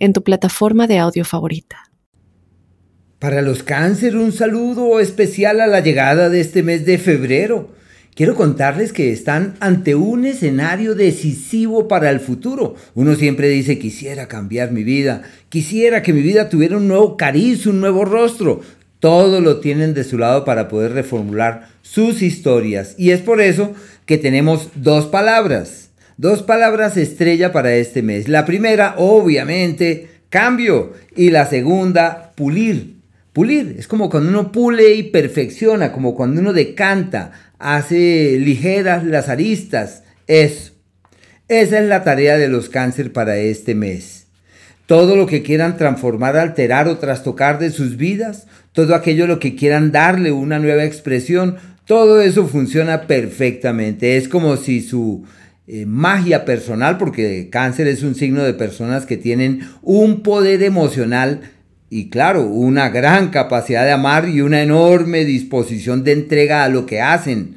en tu plataforma de audio favorita. Para los cáncer, un saludo especial a la llegada de este mes de febrero. Quiero contarles que están ante un escenario decisivo para el futuro. Uno siempre dice, quisiera cambiar mi vida, quisiera que mi vida tuviera un nuevo cariz, un nuevo rostro. Todo lo tienen de su lado para poder reformular sus historias. Y es por eso que tenemos dos palabras Dos palabras estrella para este mes. La primera, obviamente, cambio. Y la segunda, pulir. Pulir es como cuando uno pule y perfecciona, como cuando uno decanta, hace ligeras las aristas. Eso. Esa es la tarea de los cáncer para este mes. Todo lo que quieran transformar, alterar o trastocar de sus vidas, todo aquello lo que quieran darle una nueva expresión, todo eso funciona perfectamente. Es como si su eh, magia personal, porque cáncer es un signo de personas que tienen un poder emocional y claro, una gran capacidad de amar y una enorme disposición de entrega a lo que hacen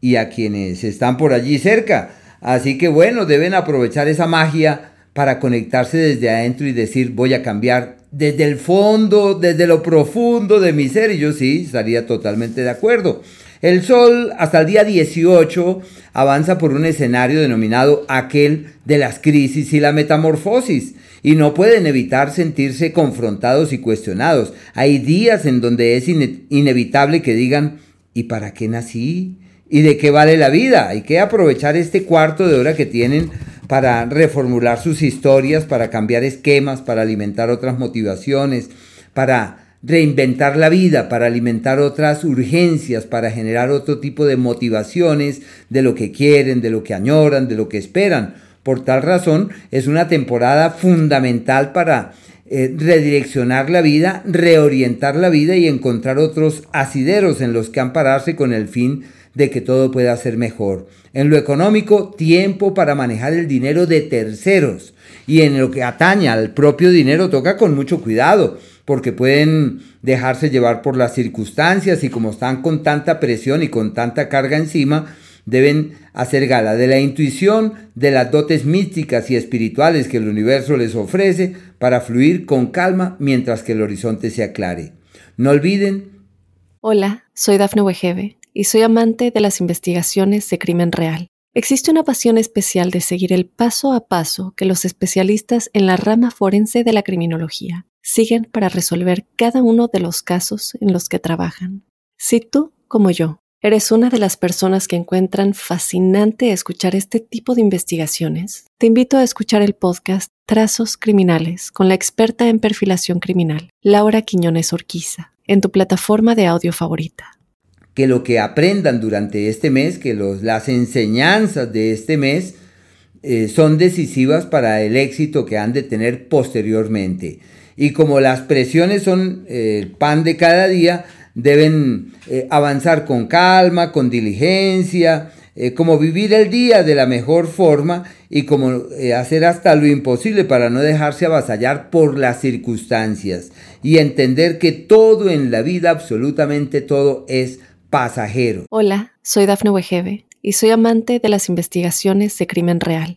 y a quienes están por allí cerca. Así que bueno, deben aprovechar esa magia para conectarse desde adentro y decir voy a cambiar desde el fondo, desde lo profundo de mi ser. Y yo sí, estaría totalmente de acuerdo. El Sol hasta el día 18 avanza por un escenario denominado aquel de las crisis y la metamorfosis y no pueden evitar sentirse confrontados y cuestionados. Hay días en donde es inevitable que digan, ¿y para qué nací? ¿Y de qué vale la vida? Hay que aprovechar este cuarto de hora que tienen para reformular sus historias, para cambiar esquemas, para alimentar otras motivaciones, para reinventar la vida, para alimentar otras urgencias, para generar otro tipo de motivaciones de lo que quieren, de lo que añoran, de lo que esperan. Por tal razón, es una temporada fundamental para eh, redireccionar la vida, reorientar la vida y encontrar otros asideros en los que ampararse con el fin de que todo pueda ser mejor. En lo económico, tiempo para manejar el dinero de terceros. Y en lo que atañe al propio dinero, toca con mucho cuidado porque pueden dejarse llevar por las circunstancias y como están con tanta presión y con tanta carga encima, deben hacer gala de la intuición, de las dotes místicas y espirituales que el universo les ofrece para fluir con calma mientras que el horizonte se aclare. No olviden. Hola, soy Dafne Wegebe y soy amante de las investigaciones de crimen real. Existe una pasión especial de seguir el paso a paso que los especialistas en la rama forense de la criminología siguen para resolver cada uno de los casos en los que trabajan. Si tú, como yo, eres una de las personas que encuentran fascinante escuchar este tipo de investigaciones, te invito a escuchar el podcast Trazos Criminales con la experta en perfilación criminal, Laura Quiñones Orquiza, en tu plataforma de audio favorita. Que lo que aprendan durante este mes, que las enseñanzas de este mes eh, son decisivas para el éxito que han de tener posteriormente y como las presiones son eh, el pan de cada día, deben eh, avanzar con calma, con diligencia, eh, como vivir el día de la mejor forma y como hacer hasta lo imposible para no dejarse avasallar por las circunstancias y entender que todo en la vida, absolutamente todo, es pasajero. Hola, soy Dafne Wegebe y soy amante de las investigaciones de crimen real.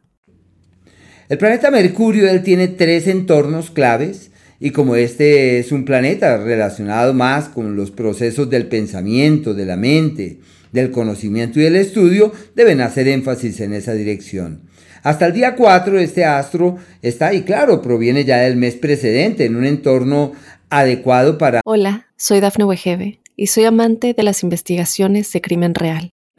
El planeta Mercurio, él tiene tres entornos claves y como este es un planeta relacionado más con los procesos del pensamiento, de la mente, del conocimiento y del estudio, deben hacer énfasis en esa dirección. Hasta el día 4 este astro está ahí, claro, proviene ya del mes precedente, en un entorno adecuado para... Hola, soy Dafne Wegebe y soy amante de las investigaciones de crimen real.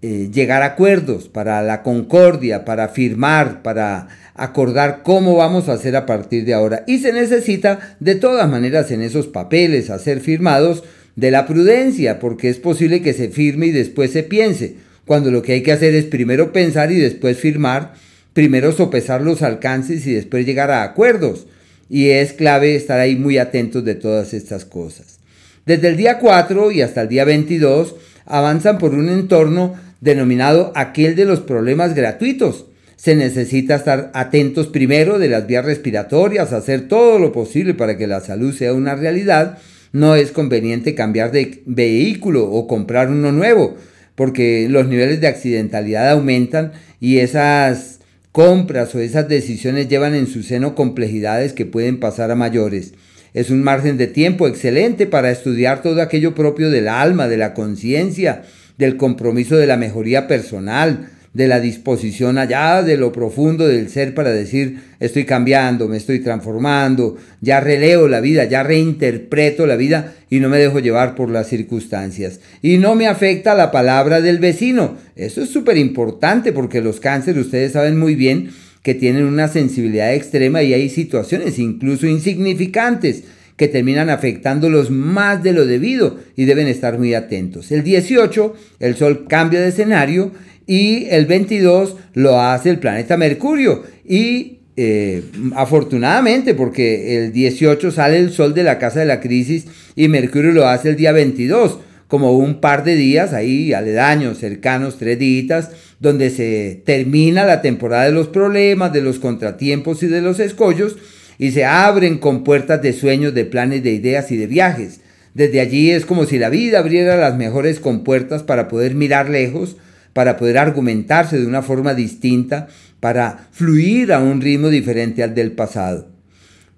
Eh, llegar a acuerdos, para la concordia, para firmar, para acordar cómo vamos a hacer a partir de ahora. Y se necesita de todas maneras en esos papeles a ser firmados de la prudencia, porque es posible que se firme y después se piense, cuando lo que hay que hacer es primero pensar y después firmar, primero sopesar los alcances y después llegar a acuerdos. Y es clave estar ahí muy atentos de todas estas cosas. Desde el día 4 y hasta el día 22 avanzan por un entorno denominado aquel de los problemas gratuitos. Se necesita estar atentos primero de las vías respiratorias, hacer todo lo posible para que la salud sea una realidad. No es conveniente cambiar de vehículo o comprar uno nuevo, porque los niveles de accidentalidad aumentan y esas compras o esas decisiones llevan en su seno complejidades que pueden pasar a mayores. Es un margen de tiempo excelente para estudiar todo aquello propio del alma, de la conciencia, del compromiso de la mejoría personal, de la disposición allá de lo profundo del ser para decir estoy cambiando, me estoy transformando, ya releo la vida, ya reinterpreto la vida y no me dejo llevar por las circunstancias. Y no me afecta la palabra del vecino. Eso es súper importante porque los cánceres, ustedes saben muy bien que tienen una sensibilidad extrema y hay situaciones incluso insignificantes que terminan afectándolos más de lo debido y deben estar muy atentos. El 18, el Sol cambia de escenario y el 22 lo hace el planeta Mercurio y eh, afortunadamente porque el 18 sale el Sol de la casa de la crisis y Mercurio lo hace el día 22 como un par de días ahí aledaños, cercanos, tres días, donde se termina la temporada de los problemas, de los contratiempos y de los escollos, y se abren con puertas de sueños, de planes, de ideas y de viajes. Desde allí es como si la vida abriera las mejores compuertas para poder mirar lejos, para poder argumentarse de una forma distinta, para fluir a un ritmo diferente al del pasado.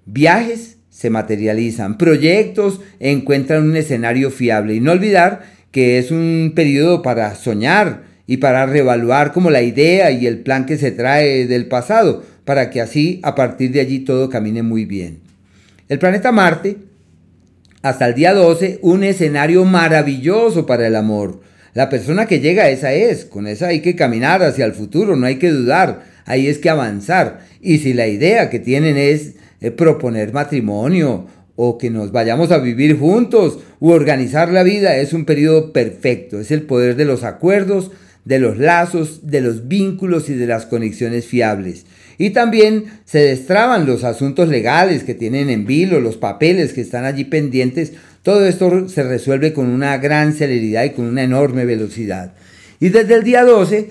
Viajes se materializan, proyectos encuentran un escenario fiable y no olvidar que es un periodo para soñar y para reevaluar como la idea y el plan que se trae del pasado, para que así a partir de allí todo camine muy bien. El planeta Marte, hasta el día 12, un escenario maravilloso para el amor. La persona que llega, esa es, con esa hay que caminar hacia el futuro, no hay que dudar, ahí es que avanzar. Y si la idea que tienen es eh, proponer matrimonio o que nos vayamos a vivir juntos u organizar la vida, es un periodo perfecto, es el poder de los acuerdos, de los lazos, de los vínculos y de las conexiones fiables. Y también se destraban los asuntos legales que tienen en vilo, los papeles que están allí pendientes. Todo esto se resuelve con una gran celeridad y con una enorme velocidad. Y desde el día 12,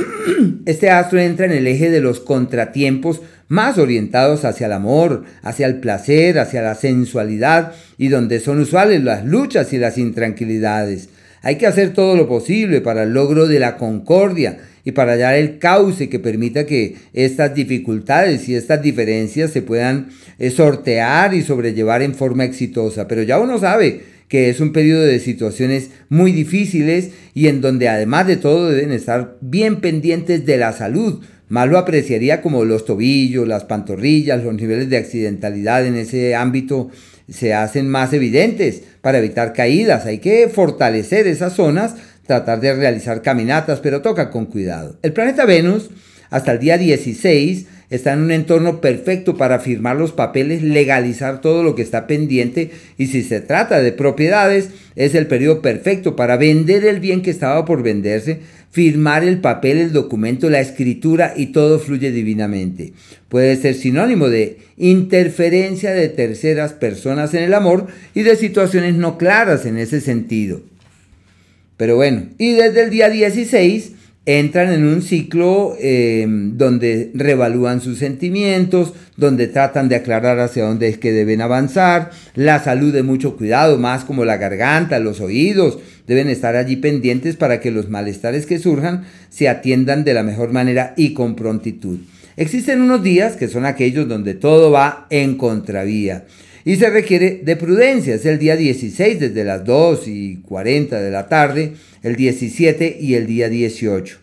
este astro entra en el eje de los contratiempos más orientados hacia el amor, hacia el placer, hacia la sensualidad y donde son usuales las luchas y las intranquilidades. Hay que hacer todo lo posible para el logro de la concordia y para hallar el cauce que permita que estas dificultades y estas diferencias se puedan eh, sortear y sobrellevar en forma exitosa. Pero ya uno sabe que es un periodo de situaciones muy difíciles y en donde además de todo deben estar bien pendientes de la salud. Más lo apreciaría como los tobillos, las pantorrillas, los niveles de accidentalidad en ese ámbito se hacen más evidentes para evitar caídas. Hay que fortalecer esas zonas tratar de realizar caminatas, pero toca con cuidado. El planeta Venus, hasta el día 16, está en un entorno perfecto para firmar los papeles, legalizar todo lo que está pendiente y si se trata de propiedades, es el periodo perfecto para vender el bien que estaba por venderse, firmar el papel, el documento, la escritura y todo fluye divinamente. Puede ser sinónimo de interferencia de terceras personas en el amor y de situaciones no claras en ese sentido. Pero bueno, y desde el día 16 entran en un ciclo em, donde revalúan sus sentimientos, donde tratan de aclarar hacia dónde es que deben avanzar, la salud de mucho cuidado, más como la garganta, los oídos, deben estar allí pendientes para que los malestares que surjan se atiendan de la mejor manera y con prontitud. Existen unos días que son aquellos donde todo va en contravía y se requiere de prudencia. Es el día 16 desde las 2 y 40 de la tarde, el 17 y el día 18.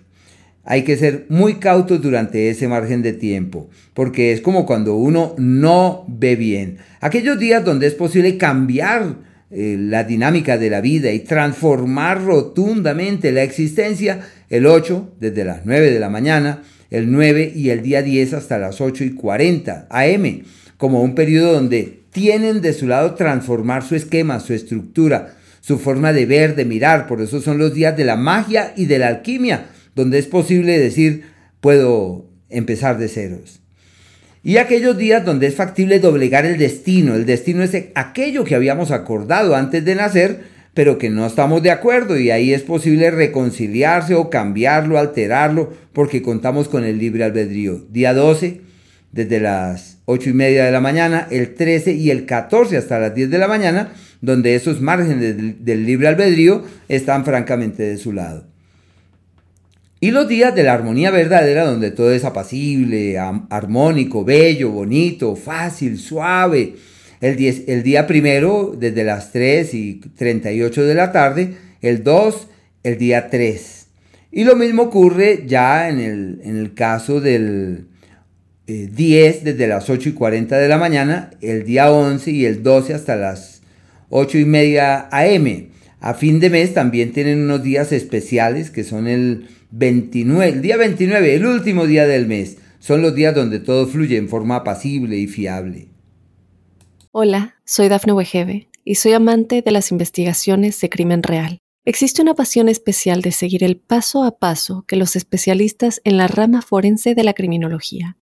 Hay que ser muy cautos durante ese margen de tiempo, porque es como cuando uno no ve bien. Aquellos días donde es posible cambiar eh, la dinámica de la vida y transformar rotundamente la existencia, el 8 desde las 9 de la mañana, el 9 y el día 10 hasta las 8 y 40 am, como un periodo donde tienen de su lado transformar su esquema, su estructura, su forma de ver, de mirar. Por eso son los días de la magia y de la alquimia, donde es posible decir, puedo empezar de ceros. Y aquellos días donde es factible doblegar el destino. El destino es aquello que habíamos acordado antes de nacer, pero que no estamos de acuerdo y ahí es posible reconciliarse o cambiarlo, alterarlo, porque contamos con el libre albedrío. Día 12, desde las 8 y media de la mañana, el 13 y el 14 hasta las 10 de la mañana, donde esos márgenes del, libre albedrío están francamente de su lado. Y los días de la armonía verdadera, donde todo es apacible, armónico, bello, bonito, fácil, suave. El, el día primero, desde las 3 y 38 de la tarde. El 2, el día 3. Y lo mismo ocurre ya en el, en el caso del, 10 eh, desde las 8 y 40 de la mañana, el día 11 y el 12 hasta las 8 y media am. A fin de mes también tienen unos días especiales que son el 29, el día 29, el último día del mes. Son los días donde todo fluye en forma apacible y fiable. Hola, soy Dafne Wegebe y soy amante de las investigaciones de crimen real. Existe una pasión especial de seguir el paso a paso que los especialistas en la rama forense de la criminología